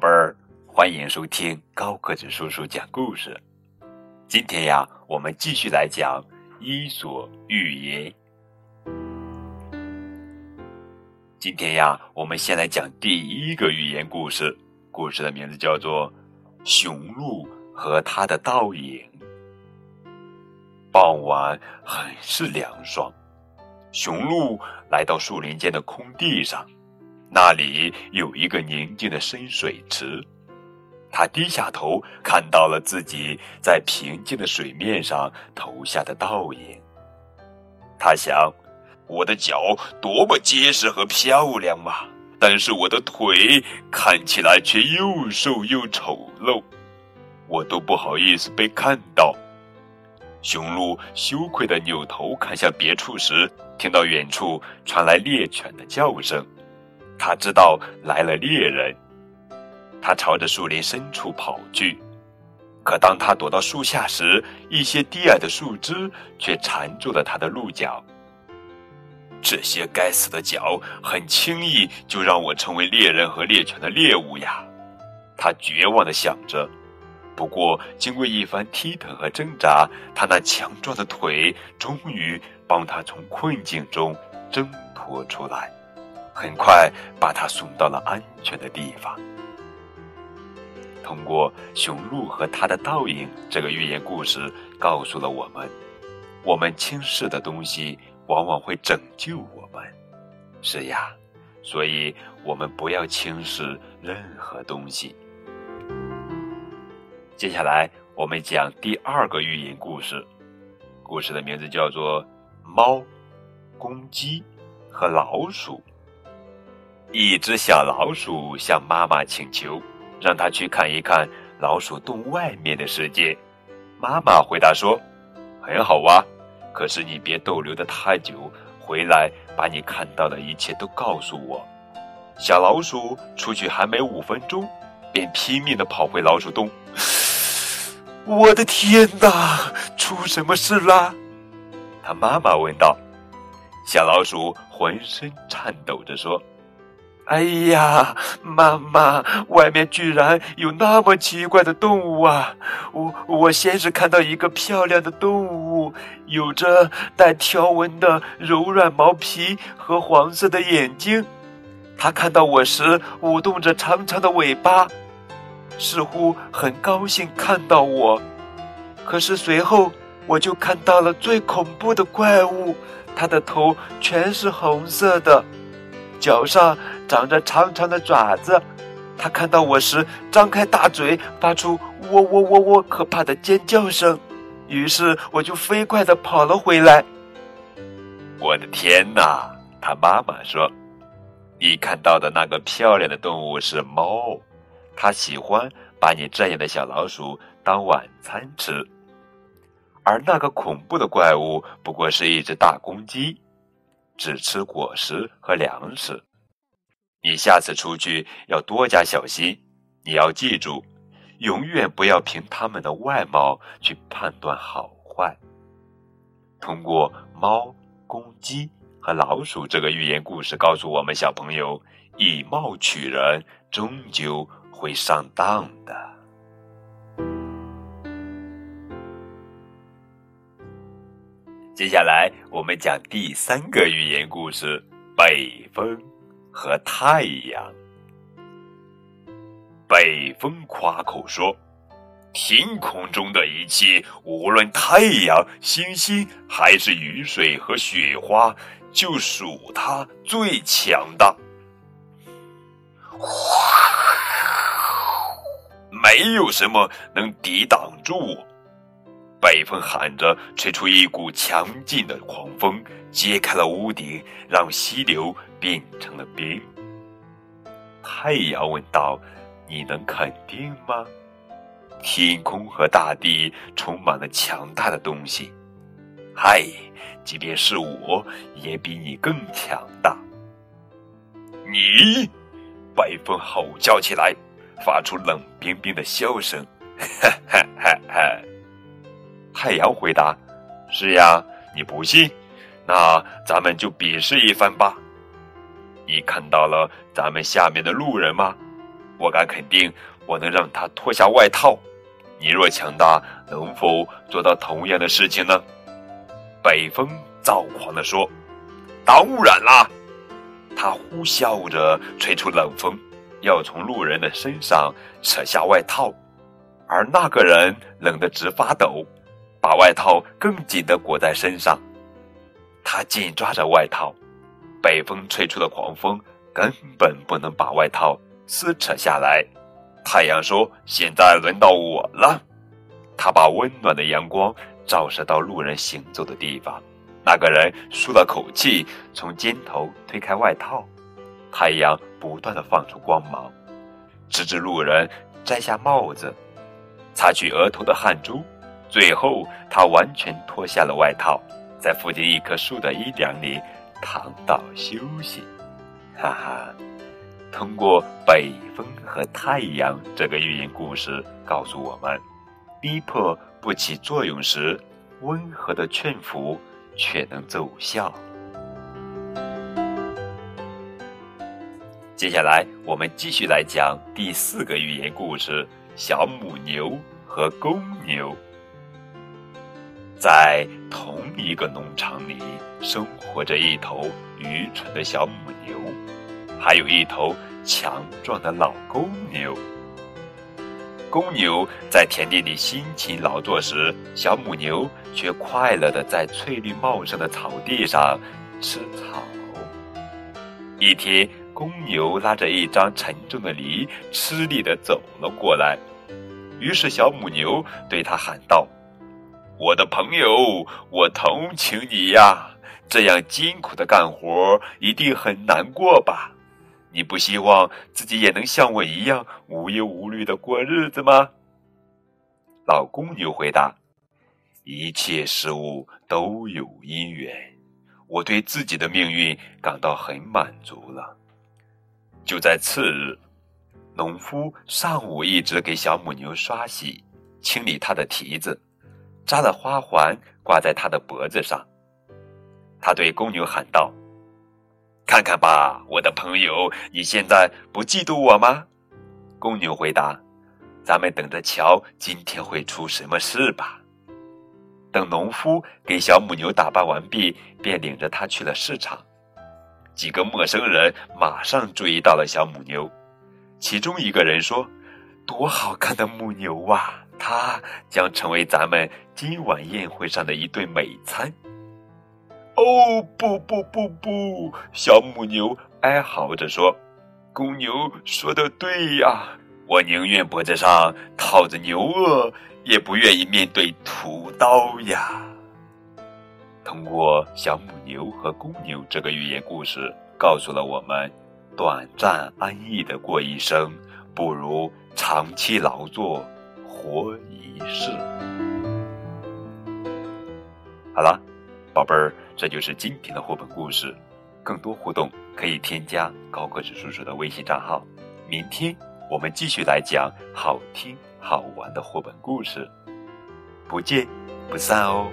宝贝儿，欢迎收听高个子叔叔讲故事。今天呀，我们继续来讲《伊索寓言》。今天呀，我们先来讲第一个寓言故事，故事的名字叫做《雄鹿和它的倒影》。傍晚很是凉爽，雄鹿来到树林间的空地上。那里有一个宁静的深水池，他低下头看到了自己在平静的水面上投下的倒影。他想：我的脚多么结实和漂亮啊！但是我的腿看起来却又瘦又丑陋，我都不好意思被看到。雄鹿羞愧地扭头看向别处时，听到远处传来猎犬的叫声。他知道来了猎人，他朝着树林深处跑去。可当他躲到树下时，一些低矮的树枝却缠住了他的鹿角。这些该死的脚，很轻易就让我成为猎人和猎犬的猎物呀！他绝望地想着。不过，经过一番踢腾和挣扎，他那强壮的腿终于帮他从困境中挣脱出来。很快把他送到了安全的地方。通过雄鹿和它的倒影这个寓言故事，告诉了我们：我们轻视的东西，往往会拯救我们。是呀，所以我们不要轻视任何东西。接下来我们讲第二个寓言故事，故事的名字叫做《猫、公鸡和老鼠》。一只小老鼠向妈妈请求，让它去看一看老鼠洞外面的世界。妈妈回答说：“很好啊，可是你别逗留的太久，回来把你看到的一切都告诉我。”小老鼠出去还没五分钟，便拼命的跑回老鼠洞。我的天哪，出什么事啦？他妈妈问道。小老鼠浑身颤抖着说。哎呀，妈妈，外面居然有那么奇怪的动物啊！我我先是看到一个漂亮的动物，有着带条纹的柔软毛皮和黄色的眼睛。它看到我时舞动着长长的尾巴，似乎很高兴看到我。可是随后我就看到了最恐怖的怪物，它的头全是红色的。脚上长着长长的爪子，它看到我时张开大嘴，发出“喔喔喔喔”可怕的尖叫声。于是我就飞快地跑了回来。我的天哪！他妈妈说：“你看到的那个漂亮的动物是猫，它喜欢把你这样的小老鼠当晚餐吃，而那个恐怖的怪物不过是一只大公鸡。”只吃果实和粮食，你下次出去要多加小心。你要记住，永远不要凭他们的外貌去判断好坏。通过猫、公鸡和老鼠这个寓言故事，告诉我们小朋友，以貌取人终究会上当的。接下来我们讲第三个寓言故事：北风和太阳。北风夸口说：“天空中的一切，无论太阳、星星，还是雨水和雪花，就属它最强大。没有什么能抵挡住我。”北风喊着，吹出一股强劲的狂风，揭开了屋顶，让溪流变成了冰。太阳问道：“你能肯定吗？”天空和大地充满了强大的东西。嗨，即便是我，也比你更强大。你，北风吼叫起来，发出冷冰冰的笑声，哈哈哈哈。太阳回答：“是呀，你不信，那咱们就比试一番吧。你看到了咱们下面的路人吗？我敢肯定，我能让他脱下外套。你若强大，能否做到同样的事情呢？”北风躁狂地说：“当然啦！”他呼啸着吹出冷风，要从路人的身上扯下外套，而那个人冷得直发抖，把外套更紧地裹在身上。他紧抓着外套，北风吹出的狂风根本不能把外套撕扯下来。太阳说：“现在轮到我了。”他把温暖的阳光照射到路人行走的地方。那个人舒了口气，从肩头推开外套。太阳不断的放出光芒，直至路人摘下帽子，擦去额头的汗珠。最后，他完全脱下了外套，在附近一棵树的阴凉里躺倒休息。哈哈。通过北风和太阳这个寓言故事告诉我们：逼迫不起作用时，温和的劝服却能奏效。接下来，我们继续来讲第四个寓言故事：小母牛和公牛。在同一个农场里，生活着一头愚蠢的小母牛。还有一头强壮的老公牛。公牛在田地里辛勤劳作时，小母牛却快乐的在翠绿茂盛的草地上吃草。一天，公牛拉着一张沉重的犁，吃力的走了过来。于是，小母牛对他喊道：“我的朋友，我同情你呀！这样辛苦的干活，一定很难过吧？”你不希望自己也能像我一样无忧无虑的过日子吗？老公牛回答：“一切事物都有因缘，我对自己的命运感到很满足了。”就在次日，农夫上午一直给小母牛刷洗、清理它的蹄子，扎了花环挂在他的脖子上。他对公牛喊道。看看吧，我的朋友，你现在不嫉妒我吗？公牛回答：“咱们等着瞧，今天会出什么事吧。”等农夫给小母牛打扮完毕，便领着它去了市场。几个陌生人马上注意到了小母牛，其中一个人说：“多好看的母牛啊！它将成为咱们今晚宴会上的一顿美餐。”哦不不不不！小母牛哀嚎着说：“公牛说的对呀，我宁愿脖子上套着牛轭，也不愿意面对屠刀呀。”通过小母牛和公牛这个寓言故事，告诉了我们：短暂安逸的过一生，不如长期劳作活一世。好了。宝贝儿，这就是今天的绘本故事。更多互动可以添加高个子叔叔的微信账号。明天我们继续来讲好听好玩的绘本故事，不见不散哦。